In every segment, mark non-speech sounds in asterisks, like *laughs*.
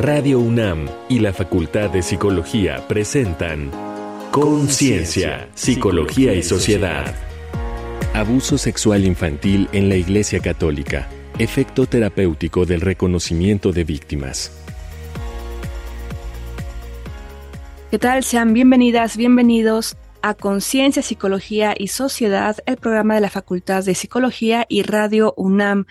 Radio UNAM y la Facultad de Psicología presentan Conciencia, Psicología y Sociedad. Abuso sexual infantil en la Iglesia Católica. Efecto terapéutico del reconocimiento de víctimas. ¿Qué tal? Sean bienvenidas, bienvenidos a Conciencia, Psicología y Sociedad, el programa de la Facultad de Psicología y Radio UNAM.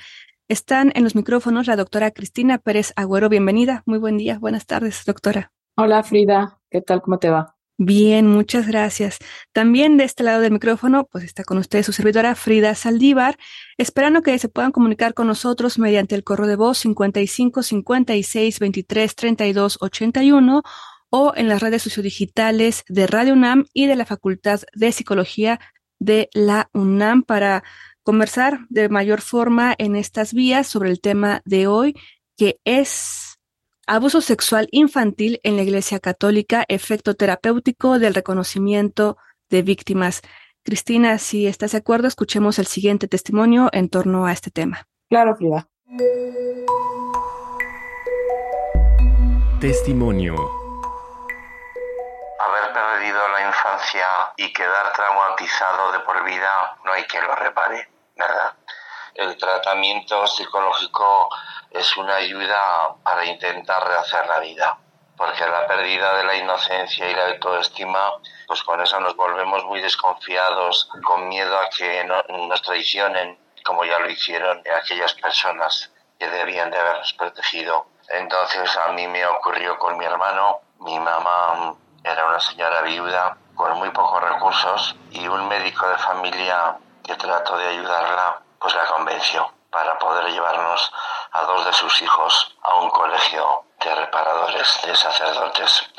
Están en los micrófonos la doctora Cristina Pérez Agüero. Bienvenida. Muy buen día. Buenas tardes, doctora. Hola, Frida. ¿Qué tal? ¿Cómo te va? Bien, muchas gracias. También de este lado del micrófono, pues está con usted su servidora Frida Saldívar, esperando que se puedan comunicar con nosotros mediante el correo de voz 55 56 23 32 81 o en las redes sociodigitales de Radio UNAM y de la Facultad de Psicología de la UNAM para conversar de mayor forma en estas vías sobre el tema de hoy, que es abuso sexual infantil en la Iglesia Católica, efecto terapéutico del reconocimiento de víctimas. Cristina, si estás de acuerdo, escuchemos el siguiente testimonio en torno a este tema. Claro, Frida. Testimonio. Haber perdido la infancia y quedar traumatizado de por vida, no hay quien lo repare nada. El tratamiento psicológico es una ayuda para intentar rehacer la vida, porque la pérdida de la inocencia y la autoestima, pues con eso nos volvemos muy desconfiados, con miedo a que nos traicionen, como ya lo hicieron aquellas personas que debían de habernos protegido. Entonces a mí me ocurrió con mi hermano, mi mamá era una señora viuda con muy pocos recursos y un médico de familia que trató de ayudarla, pues la convenció para poder llevarnos a dos de sus hijos a un colegio de reparadores, de sacerdotes,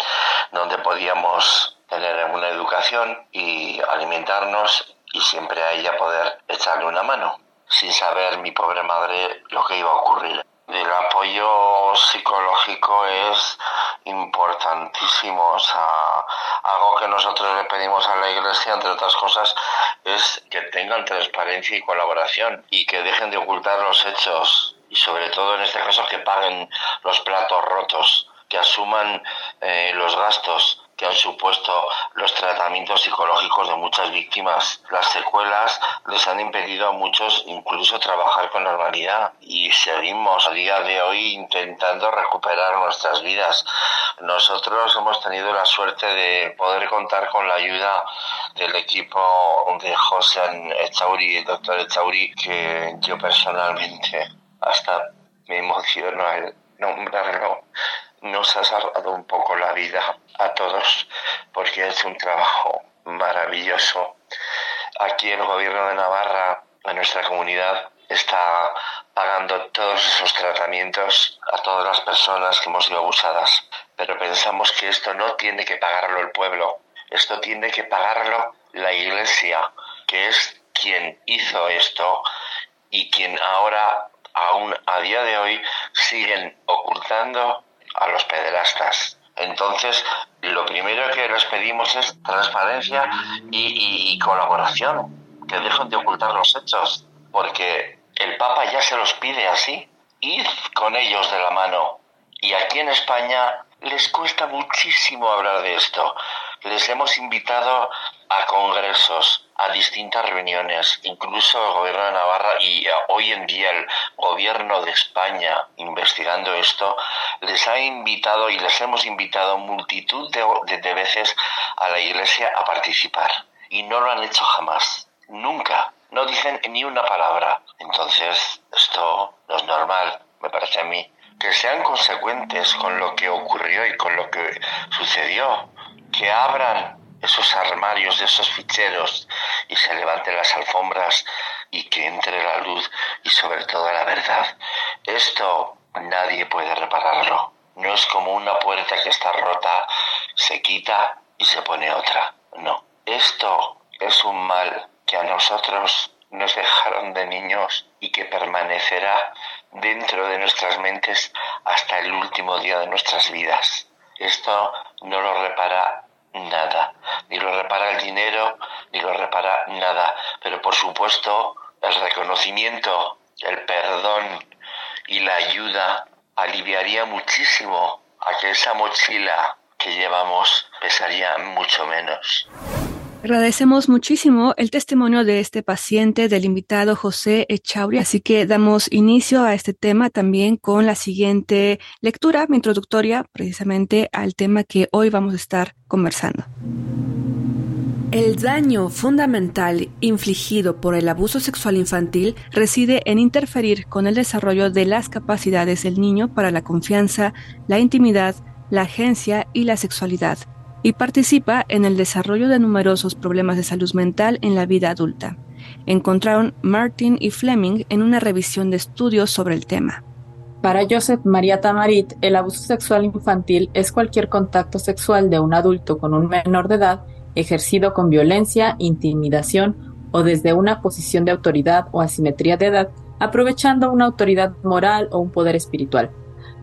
donde podíamos tener una educación y alimentarnos y siempre a ella poder echarle una mano, sin saber mi pobre madre lo que iba a ocurrir. El apoyo psicológico es importantísimo. O sea, algo que nosotros le pedimos a la Iglesia, entre otras cosas, es que tengan transparencia y colaboración y que dejen de ocultar los hechos y sobre todo en este caso que paguen los platos rotos, que asuman eh, los gastos que han supuesto los tratamientos psicológicos de muchas víctimas. Las secuelas les han impedido a muchos incluso trabajar con normalidad y seguimos a día de hoy intentando recuperar nuestras vidas. Nosotros hemos tenido la suerte de poder contar con la ayuda del equipo de José Echauri, el doctor Echauri, que yo personalmente hasta me emociono al nombrarlo nos ha salvado un poco la vida a todos porque es un trabajo maravilloso. Aquí el gobierno de Navarra, en nuestra comunidad, está pagando todos esos tratamientos a todas las personas que hemos sido abusadas. Pero pensamos que esto no tiene que pagarlo el pueblo, esto tiene que pagarlo la Iglesia, que es quien hizo esto y quien ahora, aún a día de hoy, siguen ocultando a los pederastas. Entonces, lo primero que les pedimos es transparencia y, colaboración, que dejen de ocultar los hechos, porque el Papa ya se los pide así. Id con ellos de la mano. Y aquí en España les cuesta muchísimo hablar de esto. Les hemos invitado a congresos, a distintas reuniones, incluso el gobierno de Navarra y eh, hoy en día el gobierno de España investigando esto, les ha invitado y les hemos invitado multitud de, de veces a la iglesia a participar. Y no lo han hecho jamás, nunca. No dicen ni una palabra. Entonces, esto no es normal, me parece a mí. Que sean consecuentes con lo que ocurrió y con lo que sucedió que abran esos armarios de esos ficheros y se levanten las alfombras y que entre la luz y sobre todo la verdad. Esto nadie puede repararlo. No es como una puerta que está rota, se quita y se pone otra. No. Esto es un mal que a nosotros nos dejaron de niños y que permanecerá dentro de nuestras mentes hasta el último día de nuestras vidas. Esto no lo repara nada, ni lo repara el dinero, ni lo repara nada, pero por supuesto el reconocimiento, el perdón y la ayuda aliviaría muchísimo a que esa mochila que llevamos pesaría mucho menos. Agradecemos muchísimo el testimonio de este paciente, del invitado José Echauri, así que damos inicio a este tema también con la siguiente lectura introductoria precisamente al tema que hoy vamos a estar conversando. El daño fundamental infligido por el abuso sexual infantil reside en interferir con el desarrollo de las capacidades del niño para la confianza, la intimidad, la agencia y la sexualidad y participa en el desarrollo de numerosos problemas de salud mental en la vida adulta. Encontraron Martin y Fleming en una revisión de estudios sobre el tema. Para Joseph María Tamarit, el abuso sexual infantil es cualquier contacto sexual de un adulto con un menor de edad ejercido con violencia, intimidación o desde una posición de autoridad o asimetría de edad, aprovechando una autoridad moral o un poder espiritual,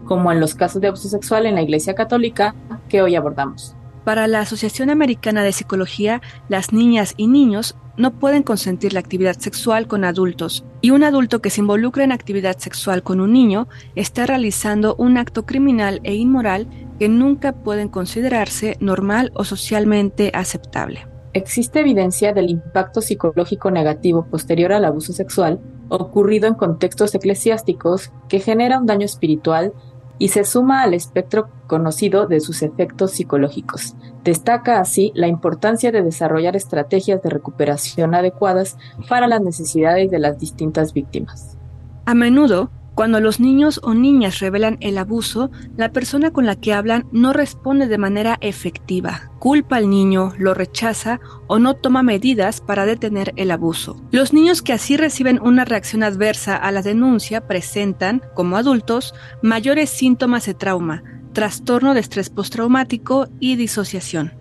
como en los casos de abuso sexual en la Iglesia Católica que hoy abordamos. Para la Asociación Americana de Psicología, las niñas y niños no pueden consentir la actividad sexual con adultos, y un adulto que se involucra en actividad sexual con un niño está realizando un acto criminal e inmoral que nunca pueden considerarse normal o socialmente aceptable. Existe evidencia del impacto psicológico negativo posterior al abuso sexual ocurrido en contextos eclesiásticos que genera un daño espiritual y se suma al espectro conocido de sus efectos psicológicos. Destaca así la importancia de desarrollar estrategias de recuperación adecuadas para las necesidades de las distintas víctimas. A menudo, cuando los niños o niñas revelan el abuso, la persona con la que hablan no responde de manera efectiva, culpa al niño, lo rechaza o no toma medidas para detener el abuso. Los niños que así reciben una reacción adversa a la denuncia presentan, como adultos, mayores síntomas de trauma, trastorno de estrés postraumático y disociación.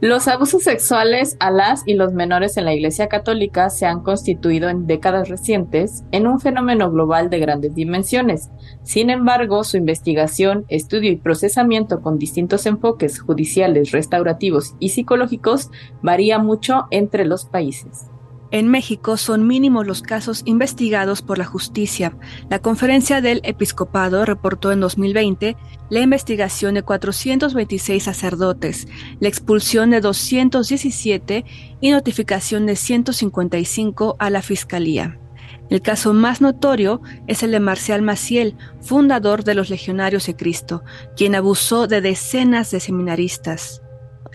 Los abusos sexuales a las y los menores en la Iglesia Católica se han constituido en décadas recientes en un fenómeno global de grandes dimensiones. Sin embargo, su investigación, estudio y procesamiento con distintos enfoques judiciales, restaurativos y psicológicos varía mucho entre los países. En México son mínimos los casos investigados por la justicia. La conferencia del episcopado reportó en 2020 la investigación de 426 sacerdotes, la expulsión de 217 y notificación de 155 a la fiscalía. El caso más notorio es el de Marcial Maciel, fundador de los Legionarios de Cristo, quien abusó de decenas de seminaristas.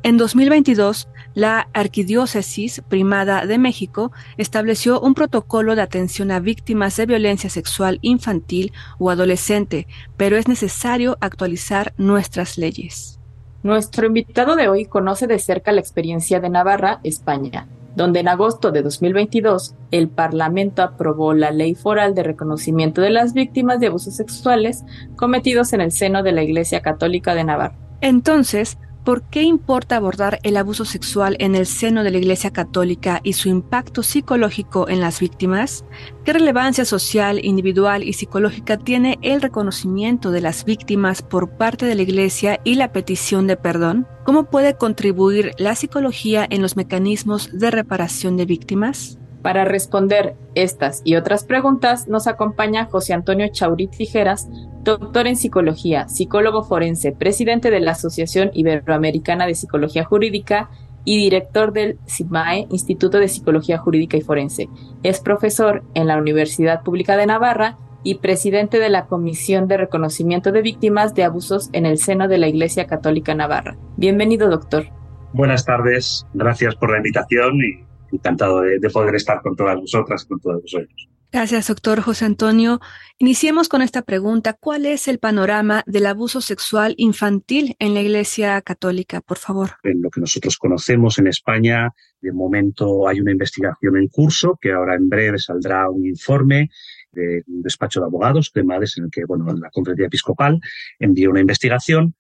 En 2022, la Arquidiócesis Primada de México estableció un protocolo de atención a víctimas de violencia sexual infantil o adolescente, pero es necesario actualizar nuestras leyes. Nuestro invitado de hoy conoce de cerca la experiencia de Navarra, España, donde en agosto de 2022 el Parlamento aprobó la Ley Foral de Reconocimiento de las Víctimas de Abusos Sexuales cometidos en el seno de la Iglesia Católica de Navarra. Entonces, ¿Por qué importa abordar el abuso sexual en el seno de la Iglesia Católica y su impacto psicológico en las víctimas? ¿Qué relevancia social, individual y psicológica tiene el reconocimiento de las víctimas por parte de la Iglesia y la petición de perdón? ¿Cómo puede contribuir la psicología en los mecanismos de reparación de víctimas? Para responder estas y otras preguntas nos acompaña José Antonio Chaurit Tijeras, doctor en psicología, psicólogo forense, presidente de la Asociación Iberoamericana de Psicología Jurídica y director del CIMAE, Instituto de Psicología Jurídica y Forense. Es profesor en la Universidad Pública de Navarra y presidente de la Comisión de Reconocimiento de Víctimas de Abusos en el seno de la Iglesia Católica Navarra. Bienvenido, doctor. Buenas tardes, gracias por la invitación y encantado de, poder estar con todas vosotras y con todos vosotros. Gracias, doctor José Antonio. Iniciemos con esta pregunta. ¿Cuál es el panorama del abuso sexual infantil en la Iglesia Católica, por favor? En lo que nosotros conocemos en España, de momento hay una investigación en curso, que ahora en breve saldrá un informe de un despacho de abogados, de madres, en el que, bueno, la conferencia episcopal envió una investigación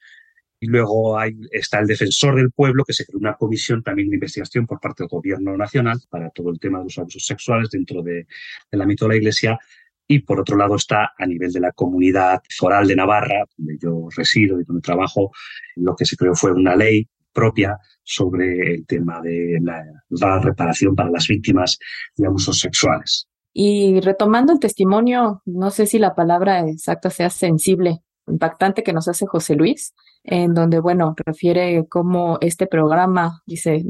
y luego está el defensor del pueblo, que se creó una comisión también de investigación por parte del gobierno nacional para todo el tema de los abusos sexuales dentro de, del ámbito de la Iglesia. Y por otro lado está a nivel de la comunidad foral de Navarra, donde yo resido y donde trabajo, lo que se creó fue una ley propia sobre el tema de la reparación para las víctimas de abusos sexuales. Y retomando el testimonio, no sé si la palabra exacta sea sensible impactante que nos hace José Luis, en donde, bueno, refiere cómo este programa, dice,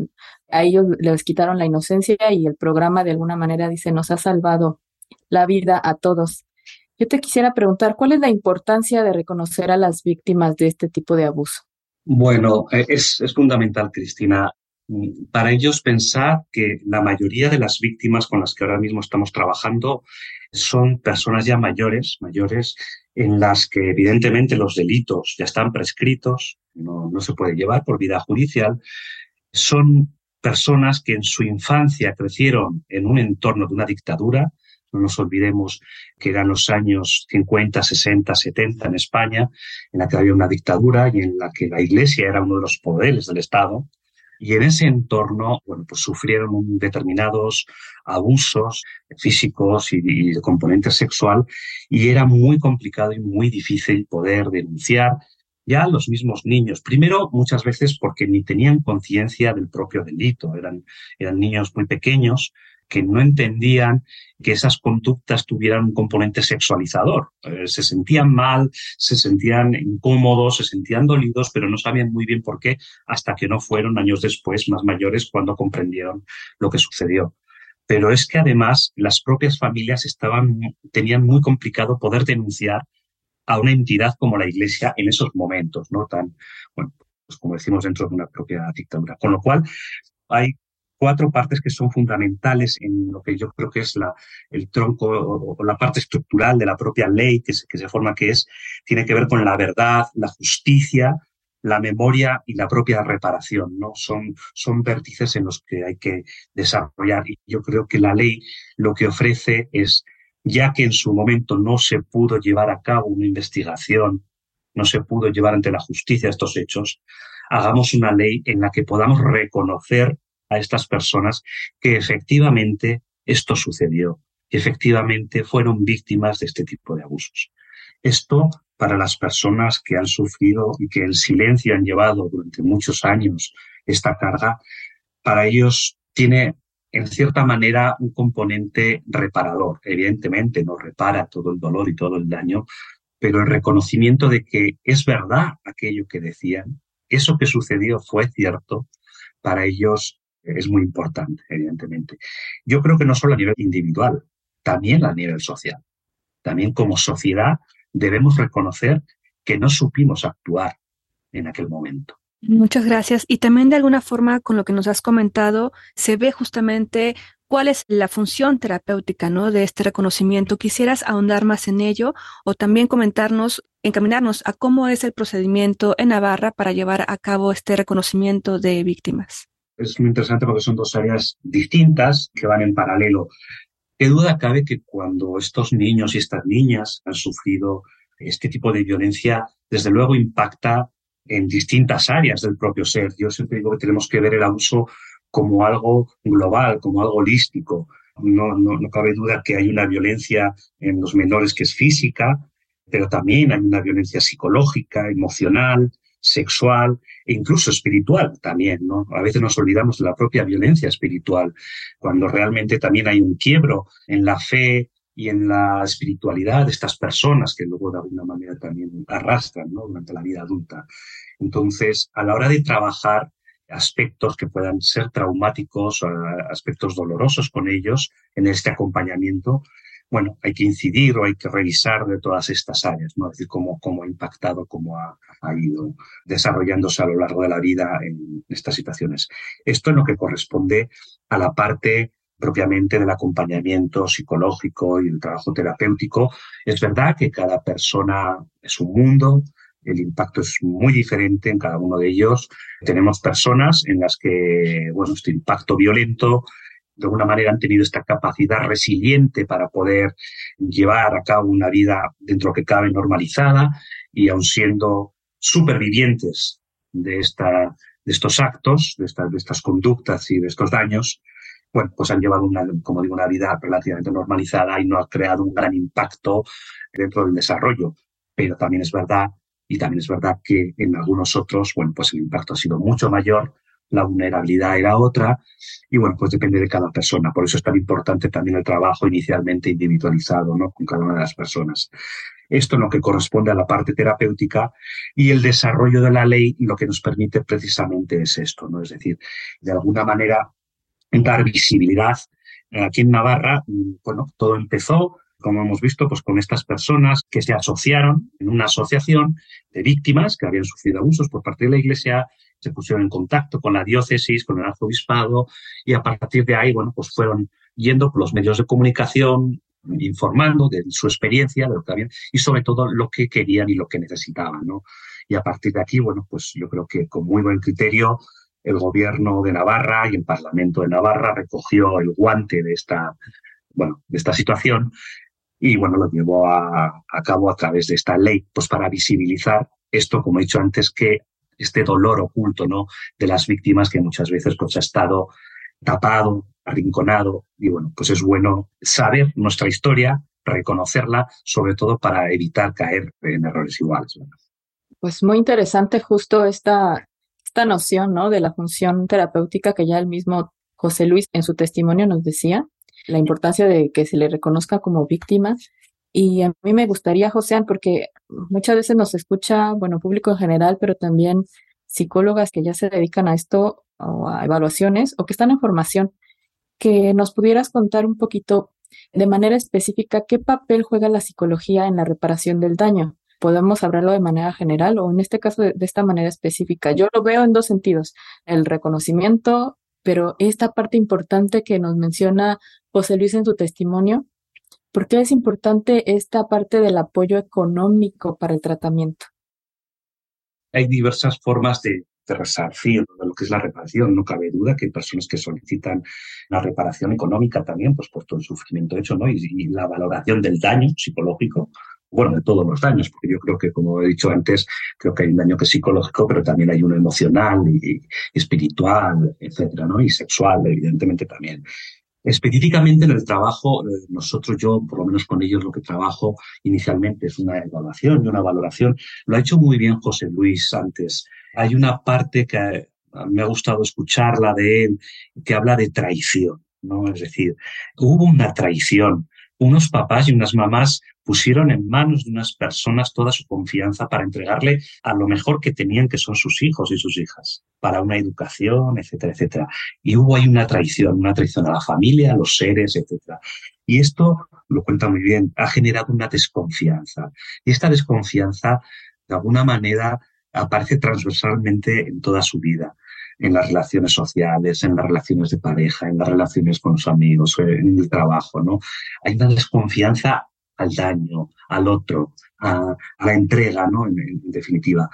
a ellos les quitaron la inocencia y el programa de alguna manera, dice, nos ha salvado la vida a todos. Yo te quisiera preguntar, ¿cuál es la importancia de reconocer a las víctimas de este tipo de abuso? Bueno, eh, es, fundamental, Cristina, para ellos pensar que la mayoría de las víctimas con las que ahora mismo estamos trabajando son personas ya mayores, mayores en las que evidentemente los delitos ya están prescritos, no, se puede llevar por vida judicial, son personas que en su infancia crecieron en un entorno de una dictadura, no nos olvidemos que eran los años 50, 60, 70 en España, en la que había una dictadura y en la que la Iglesia era uno de los poderes del Estado. Y en ese entorno, bueno, pues sufrieron determinados abusos físicos y, de componente sexual y era muy complicado y muy difícil poder denunciar ya los mismos niños. Primero, muchas veces porque ni tenían conciencia del propio delito, eran, eran niños muy pequeños que no entendían que esas conductas tuvieran un componente sexualizador. Eh, se sentían mal, se sentían incómodos, se sentían dolidos, pero no sabían muy bien por qué hasta que no fueron años después, más mayores, cuando comprendieron lo que sucedió. Pero es que además las propias familias estaban, tenían muy complicado poder denunciar a una entidad como la Iglesia en esos momentos, ¿no? Tan, bueno, pues como decimos, dentro de una propia dictadura. Con lo cual, hay cuatro partes que son fundamentales en lo que yo creo que es la, el tronco o, la parte estructural de la propia ley que se, que se forma, que es, tiene que ver con la verdad, la justicia, la memoria y la propia reparación, ¿no? Son, son vértices en los que hay que desarrollar. Y yo creo que la ley lo que ofrece es, ya que en su momento no se pudo llevar a cabo una investigación, no se pudo llevar ante la justicia estos hechos, hagamos una ley en la que podamos reconocer a estas personas que efectivamente esto sucedió, que efectivamente fueron víctimas de este tipo de abusos. Esto para las personas que han sufrido y que en silencio han llevado durante muchos años esta carga, para ellos tiene en cierta manera un componente reparador. Evidentemente no repara todo el dolor y todo el daño, pero el reconocimiento de que es verdad aquello que decían, eso que sucedió fue cierto, para ellos es muy importante, evidentemente. Yo creo que no solo a nivel individual, también a nivel social. También como sociedad debemos reconocer que no supimos actuar en aquel momento. Muchas gracias. Y también de alguna forma, con lo que nos has comentado, se ve justamente cuál es la función terapéutica ¿no? de este reconocimiento. ¿Quisieras ahondar más en ello o también comentarnos, encaminarnos a cómo es el procedimiento en Navarra para llevar a cabo este reconocimiento de víctimas? Es muy interesante porque son dos áreas distintas que van en paralelo. ¿Qué duda cabe que cuando estos niños y estas niñas han sufrido este tipo de violencia, desde luego impacta en distintas áreas del propio ser? Yo siempre digo que tenemos que ver el abuso como algo global, como algo holístico. No, no, no cabe duda que hay una violencia en los menores que es física, pero también hay una violencia psicológica, emocional, sexual e incluso espiritual también, ¿no? A veces nos olvidamos de la propia violencia espiritual, cuando realmente también hay un quiebro en la fe y en la espiritualidad de estas personas que luego de alguna manera también arrastran, ¿no? Durante la vida adulta. Entonces, a la hora de trabajar aspectos que puedan ser traumáticos, aspectos dolorosos con ellos en este acompañamiento, bueno, hay que incidir o hay que revisar de todas estas áreas, ¿no? Es decir, cómo, cómo ha impactado, cómo ha, ha, ido desarrollándose a lo largo de la vida en estas situaciones. Esto es lo que corresponde a la parte propiamente del acompañamiento psicológico y el trabajo terapéutico. Es verdad que cada persona es un mundo, el impacto es muy diferente en cada uno de ellos. Tenemos personas en las que, bueno, este impacto violento de alguna manera han tenido esta capacidad resiliente para poder llevar a cabo una vida dentro que cabe normalizada y aun siendo supervivientes de, esta, de estos actos, de de estas conductas y de estos daños, bueno, pues han llevado una, como digo, una vida relativamente normalizada y no ha creado un gran impacto dentro del desarrollo. Pero también es verdad, y también es verdad que en algunos otros, bueno, pues el impacto ha sido mucho mayor la vulnerabilidad era otra, y bueno, pues depende de cada persona. Por eso es tan importante también el trabajo inicialmente individualizado, ¿no? Con cada una de las personas. Esto es lo que corresponde a la parte terapéutica y el desarrollo de la ley lo que nos permite precisamente es esto, ¿no? Es decir, de alguna manera dar visibilidad. Aquí en Navarra, bueno, todo empezó como hemos visto, pues con estas personas que se asociaron en una asociación de víctimas que habían sufrido abusos por parte de la Iglesia, se pusieron en contacto con la diócesis, con el arzobispado y a partir de ahí, bueno, pues fueron yendo por los medios de comunicación, informando de su experiencia, de lo que habían y sobre todo lo que querían y lo que necesitaban, ¿no? Y a partir de aquí, bueno, pues yo creo que con muy buen criterio el gobierno de Navarra y el Parlamento de Navarra recogió el guante de esta, bueno, de esta situación y bueno, lo llevó a, cabo a través de esta ley, pues para visibilizar esto, como he dicho antes, que este dolor oculto, ¿no? De las víctimas que muchas veces pues ha estado tapado, arrinconado y bueno, pues es bueno saber nuestra historia, reconocerla, sobre todo para evitar caer en errores iguales. Pues muy interesante justo esta, esta noción, ¿no? De la función terapéutica que ya el mismo José Luis en su testimonio nos decía la importancia de que se le reconozca como víctima. Y a mí me gustaría, José, porque muchas veces nos escucha, bueno, público en general, pero también psicólogas que ya se dedican a esto o a evaluaciones o que están en formación, que nos pudieras contar un poquito de manera específica qué papel juega la psicología en la reparación del daño. Podemos hablarlo de manera general o en este caso de esta manera específica. Yo lo veo en dos sentidos, el reconocimiento pero esta parte importante que nos menciona José Luis en su testimonio, ¿por qué es importante esta parte del apoyo económico para el tratamiento? Hay diversas formas de, resarcir de lo que es la reparación. No cabe duda que hay personas que solicitan la reparación económica también, pues por todo el sufrimiento hecho, ¿no? y la valoración del daño psicológico bueno, de todos los daños, porque yo creo que, como he dicho antes, creo que hay un daño que es psicológico, pero también hay uno emocional y, espiritual, etcétera, ¿no? Y sexual, evidentemente también. Específicamente en el trabajo, eh, nosotros, yo, por lo menos con ellos, lo que trabajo inicialmente es una evaluación y una valoración. Lo ha hecho muy bien José Luis antes. Hay una parte que me ha gustado escucharla de él, que habla de traición, ¿no? Es decir, hubo una traición unos papás y unas mamás pusieron en manos de unas personas toda su confianza para entregarle a lo mejor que tenían, que son sus hijos y sus hijas, para una educación, etcétera, etcétera. Y hubo ahí una traición, una traición a la familia, a los seres, etcétera. Y esto, lo cuenta muy bien, ha generado una desconfianza. Y esta desconfianza, de alguna manera, aparece transversalmente en toda su vida en las relaciones sociales, en las relaciones de pareja, en las relaciones con los amigos, en el trabajo, ¿no? Hay una desconfianza al daño, al otro, a, la entrega, ¿no? En, definitiva.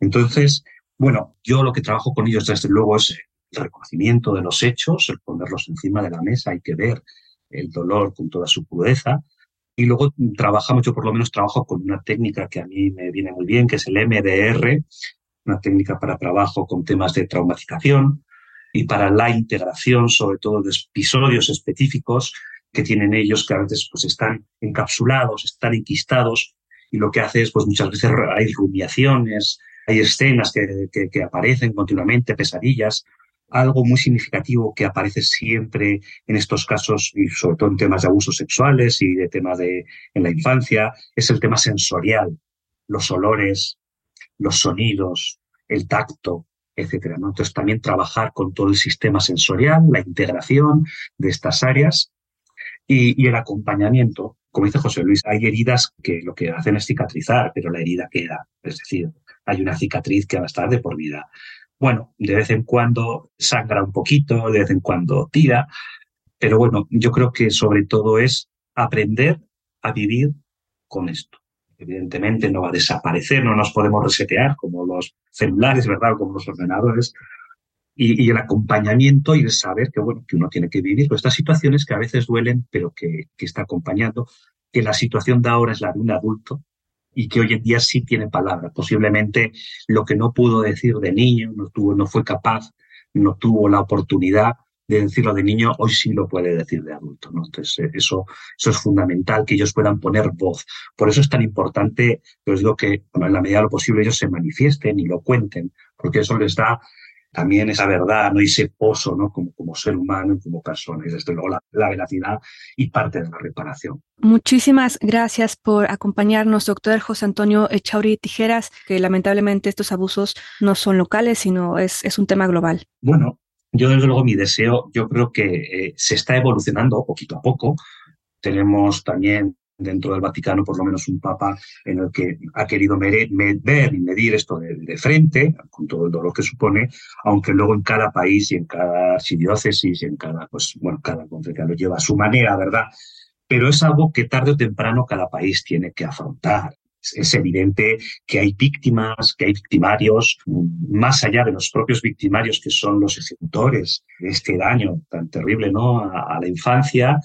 Entonces, bueno, yo lo que trabajo con ellos, desde luego, es el reconocimiento de los hechos, el ponerlos encima de la mesa, hay que ver el dolor con toda su crudeza. Y luego trabajamos, yo por lo menos trabajo con una técnica que a mí me viene muy bien, que es el MDR, una técnica para trabajo con temas de traumatización y para la integración, sobre todo de episodios específicos que tienen ellos que a veces pues están encapsulados, están enquistados y lo que hace es pues muchas veces *laughs* hay rumiaciones, hay escenas que, que, aparecen continuamente, pesadillas. Algo muy significativo que aparece siempre en estos casos y sobre todo en temas de abusos sexuales y de temas de en la infancia es el tema sensorial, los olores, los sonidos, el tacto, etcétera. ¿no? Entonces, también trabajar con todo el sistema sensorial, la integración de estas áreas y, el acompañamiento. Como dice José Luis, hay heridas que lo que hacen es cicatrizar, pero la herida queda. Es decir, hay una cicatriz que va a estar de por vida. Bueno, de vez en cuando sangra un poquito, de vez en cuando tira, pero bueno, yo creo que sobre todo es aprender a vivir con esto evidentemente no va a desaparecer, no nos podemos resetear como los celulares, ¿verdad? Como los ordenadores. Y, el acompañamiento y el saber que, bueno, que uno tiene que vivir con estas situaciones que a veces duelen, pero que, que está acompañando, que la situación de ahora es la de un adulto y que hoy en día sí tiene palabra. Posiblemente lo que no pudo decir de niño, no tuvo, no fue capaz, no tuvo la oportunidad, de decirlo de niño, hoy sí lo puede decir de adulto. ¿no? Entonces, eh, eso, eso es fundamental, que ellos puedan poner voz. Por eso es tan importante, os digo que en la medida de lo posible ellos se manifiesten y lo cuenten, porque eso les da también esa verdad, ¿no? Y ese pozo, ¿no? Como, como ser humano y como persona. Y desde luego la, la veracidad y parte de la reparación. Muchísimas gracias por acompañarnos, doctor José Antonio Echauri Tijeras, que lamentablemente estos abusos no son locales, sino es, es un tema global. Bueno, yo desde luego mi deseo, yo creo que eh, se está evolucionando poquito a poco. Tenemos también dentro del Vaticano por lo menos un papa en el que ha querido ver y medir esto de, frente, con todo el dolor que supone, aunque luego en cada país y en cada archidiócesis y en cada, pues bueno, cada conferencia lo lleva a su manera, ¿verdad? Pero es algo que tarde o temprano cada país tiene que afrontar. Es evidente que hay víctimas, que hay victimarios, más allá de los propios victimarios que son los ejecutores de este daño tan terrible ¿no? a la infancia,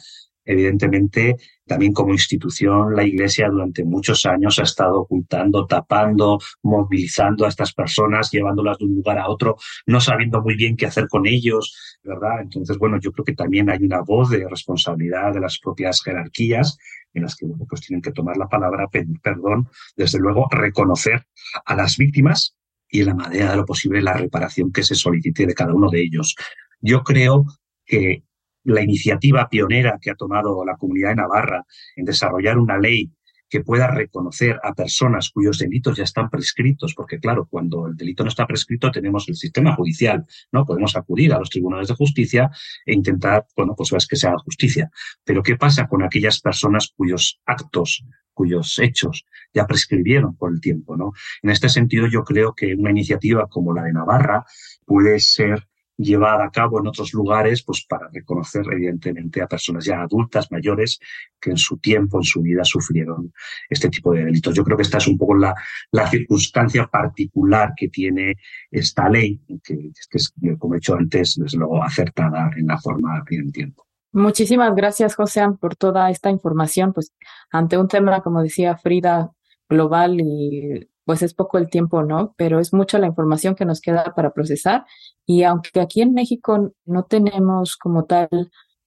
evidentemente, también como institución, la Iglesia durante muchos años ha estado ocultando, tapando, movilizando a estas personas, llevándolas de un lugar a otro, no sabiendo muy bien qué hacer con ellos, ¿verdad? Entonces, bueno, yo creo que también hay una voz de responsabilidad de las propias jerarquías en las que, bueno, pues tienen que tomar la palabra, pedir perdón, desde luego reconocer a las víctimas y en la medida de lo posible la reparación que se solicite de cada uno de ellos. Yo creo que la iniciativa pionera que ha tomado la comunidad de Navarra en desarrollar una ley que pueda reconocer a personas cuyos delitos ya están prescritos, porque claro, cuando el delito no está prescrito tenemos el sistema judicial, ¿no? Podemos acudir a los tribunales de justicia e intentar, bueno, pues que se haga justicia. Pero ¿qué pasa con aquellas personas cuyos actos, cuyos hechos ya prescribieron por el tiempo, ¿no? En este sentido, yo creo que una iniciativa como la de Navarra puede ser llevada a cabo en otros lugares, pues para reconocer evidentemente a personas ya adultas, mayores, que en su tiempo, en su vida sufrieron este tipo de delitos. Yo creo que esta es un poco la, la circunstancia particular que tiene esta ley, que, que es, como he dicho antes, desde luego acertada en la forma y en el tiempo. Muchísimas gracias, José, por toda esta información. Pues ante un tema, como decía Frida, global y pues es poco el tiempo, ¿no? Pero es mucha la información que nos queda para procesar. Y aunque aquí en México no tenemos como tal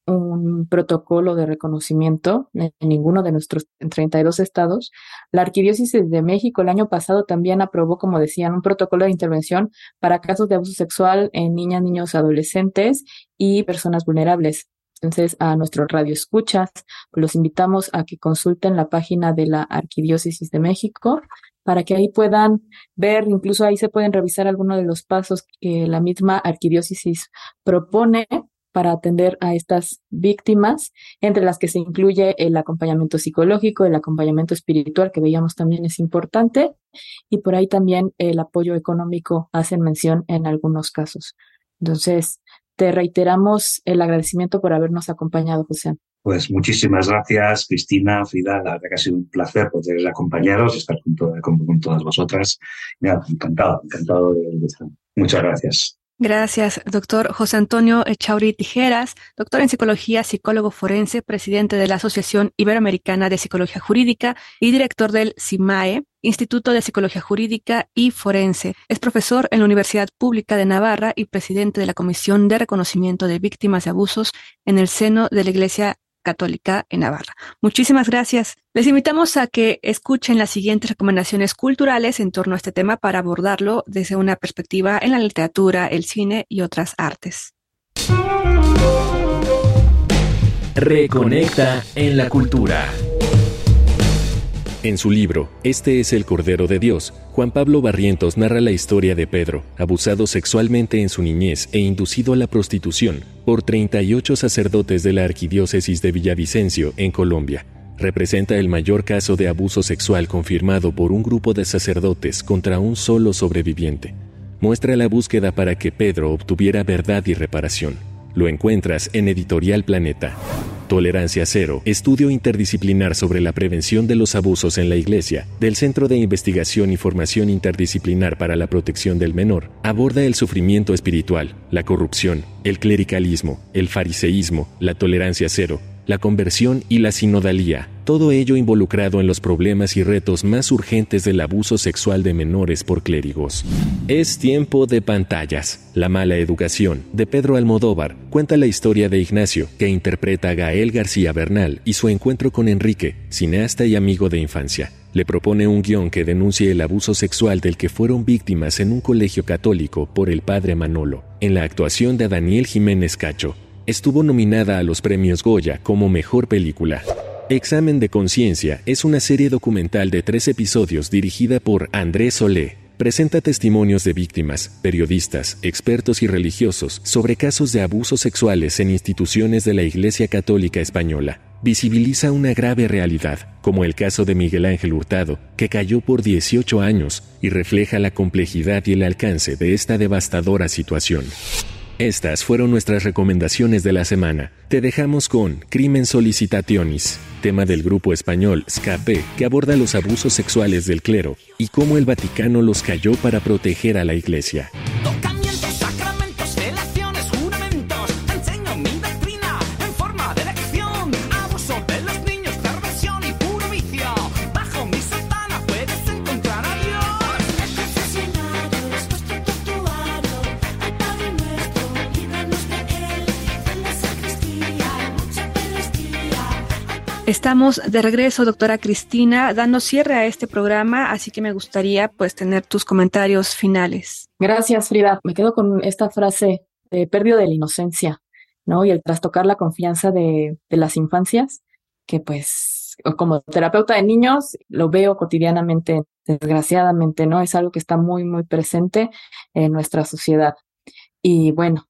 un protocolo de reconocimiento en ninguno de nuestros 32 estados. La Arquidiócesis de México el año pasado también aprobó, como decían, un protocolo de intervención para casos de abuso sexual en niñas, niños, adolescentes y personas vulnerables. Entonces, a nuestros radioescuchas, pues los invitamos a que consulten la página de la Arquidiócesis de México para que ahí puedan ver, incluso ahí se pueden revisar algunos de los pasos que la misma arquidiócesis propone para atender a estas víctimas, entre las que se incluye el acompañamiento psicológico, el acompañamiento espiritual, que veíamos también es importante, y por ahí también el apoyo económico hacen mención en algunos casos. Entonces, te reiteramos el agradecimiento por habernos acompañado, José. Pues muchísimas gracias, Cristina, Frida. Que ha sido un placer poder acompañaros y estar con, todas vosotras. encantado, encantado de, estar. Muchas gracias. Gracias, doctor José Antonio Echauri Tijeras, doctor en psicología, psicólogo forense, presidente de la Asociación Iberoamericana de Psicología Jurídica y director del CIMAE, Instituto de Psicología Jurídica y Forense. Es profesor en la Universidad Pública de Navarra y presidente de la Comisión de Reconocimiento de Víctimas de Abusos en el seno de la Iglesia Católica en Navarra. Muchísimas gracias. Les invitamos a que escuchen las siguientes recomendaciones culturales en torno a este tema para abordarlo desde una perspectiva en la literatura, el cine y otras artes. Reconecta en la cultura. En su libro Este es el Cordero de Dios, Juan Pablo Barrientos narra la historia de Pedro, abusado sexualmente en su niñez e inducido a la prostitución por 38 sacerdotes de la Arquidiócesis de Villavicencio, en Colombia. Representa el mayor caso de abuso sexual confirmado por un grupo de sacerdotes contra un solo sobreviviente. Muestra la búsqueda para que Pedro obtuviera verdad y reparación. Lo encuentras en Editorial Planeta. Tolerancia Cero, estudio interdisciplinar sobre la prevención de los abusos en la Iglesia, del Centro de Investigación y Formación Interdisciplinar para la Protección del Menor, aborda el sufrimiento espiritual, la corrupción, el clericalismo, el fariseísmo, la tolerancia cero, la conversión y la sinodalía, todo ello involucrado en los problemas y retos más urgentes del abuso sexual de menores por clérigos. Es tiempo de pantallas. La mala educación, de Pedro Almodóvar, cuenta la historia de Ignacio, que interpreta a Gael García Bernal y su encuentro con Enrique, cineasta y amigo de infancia. le propone un guion que denuncie el abuso sexual del que fueron víctimas en un colegio católico por el padre Manolo, en la actuación de Daniel Jiménez Cacho. Estuvo nominada a los premios Goya como Mejor Película. Examen de Conciencia es una serie documental de tres episodios dirigida por Andrés Solé. Presenta testimonios de víctimas, periodistas, expertos y religiosos sobre casos de abusos sexuales en instituciones de la Iglesia Católica Española visibiliza una grave realidad, como el caso de Miguel Ángel Hurtado, que cayó por 18 años y refleja la complejidad y el alcance de esta devastadora situación. Estas fueron nuestras recomendaciones de la semana. Te dejamos con Crimen Solicitationis, tema del grupo español SCAPE, que aborda los abusos sexuales del clero y cómo el Vaticano los cayó para proteger a la Iglesia. Estamos de regreso, doctora Cristina, dando cierre a este programa, así que me gustaría pues tener tus comentarios finales. Gracias, Frida. Me quedo con esta frase de pérdida de la inocencia, ¿no? Y el trastocar la confianza de, de las infancias, que pues como terapeuta de niños lo veo cotidianamente, desgraciadamente, ¿no? Es algo que está muy, muy presente en nuestra sociedad. Y bueno,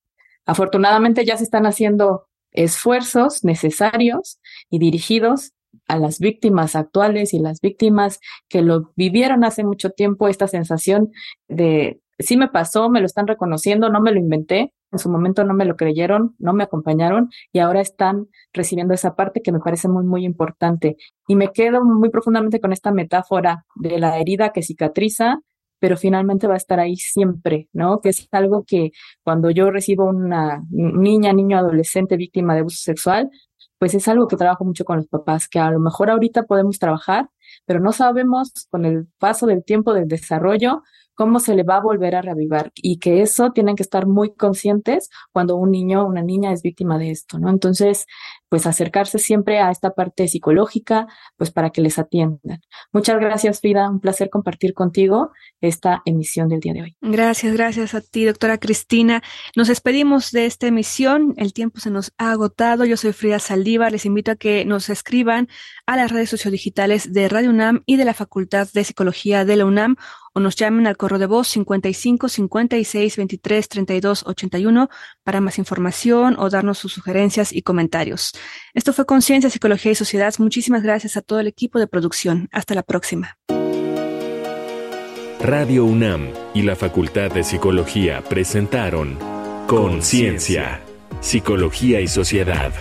afortunadamente ya se están haciendo esfuerzos necesarios y dirigidos a las víctimas actuales y las víctimas que lo vivieron hace mucho tiempo, esta sensación de sí me pasó, me lo están reconociendo, no me lo inventé, en su momento no me lo creyeron, no me acompañaron y ahora están recibiendo esa parte que me parece muy, muy importante. Y me quedo muy profundamente con esta metáfora de la herida que cicatriza pero finalmente va a estar ahí siempre, ¿no? Que es algo que cuando yo recibo una niña, niño, adolescente víctima de abuso sexual, pues es algo que trabajo mucho con los papás, que a lo mejor ahorita podemos trabajar, pero no sabemos con el paso del tiempo del desarrollo cómo se le va a volver a reavivar y que eso tienen que estar muy conscientes cuando un niño o una niña es víctima de esto, ¿no? Entonces, pues acercarse siempre a esta parte psicológica, pues para que les atiendan. Muchas gracias, Frida. Un placer compartir contigo esta emisión del día de hoy. Gracias, gracias a ti, doctora Cristina. Nos despedimos de esta emisión. El tiempo se nos ha agotado. Yo soy Frida Saldívar. Les invito a que nos escriban a las redes sociodigitales de Radio UNAM y de la Facultad de Psicología de la UNAM o nos llamen al correo de voz 55 56 23 32 81 para más información o darnos sus sugerencias y comentarios. Esto fue Conciencia, Psicología y Sociedad. Muchísimas gracias a todo el equipo de producción. Hasta la próxima. Radio UNAM y la Facultad de Psicología presentaron Conciencia, Psicología y Sociedad.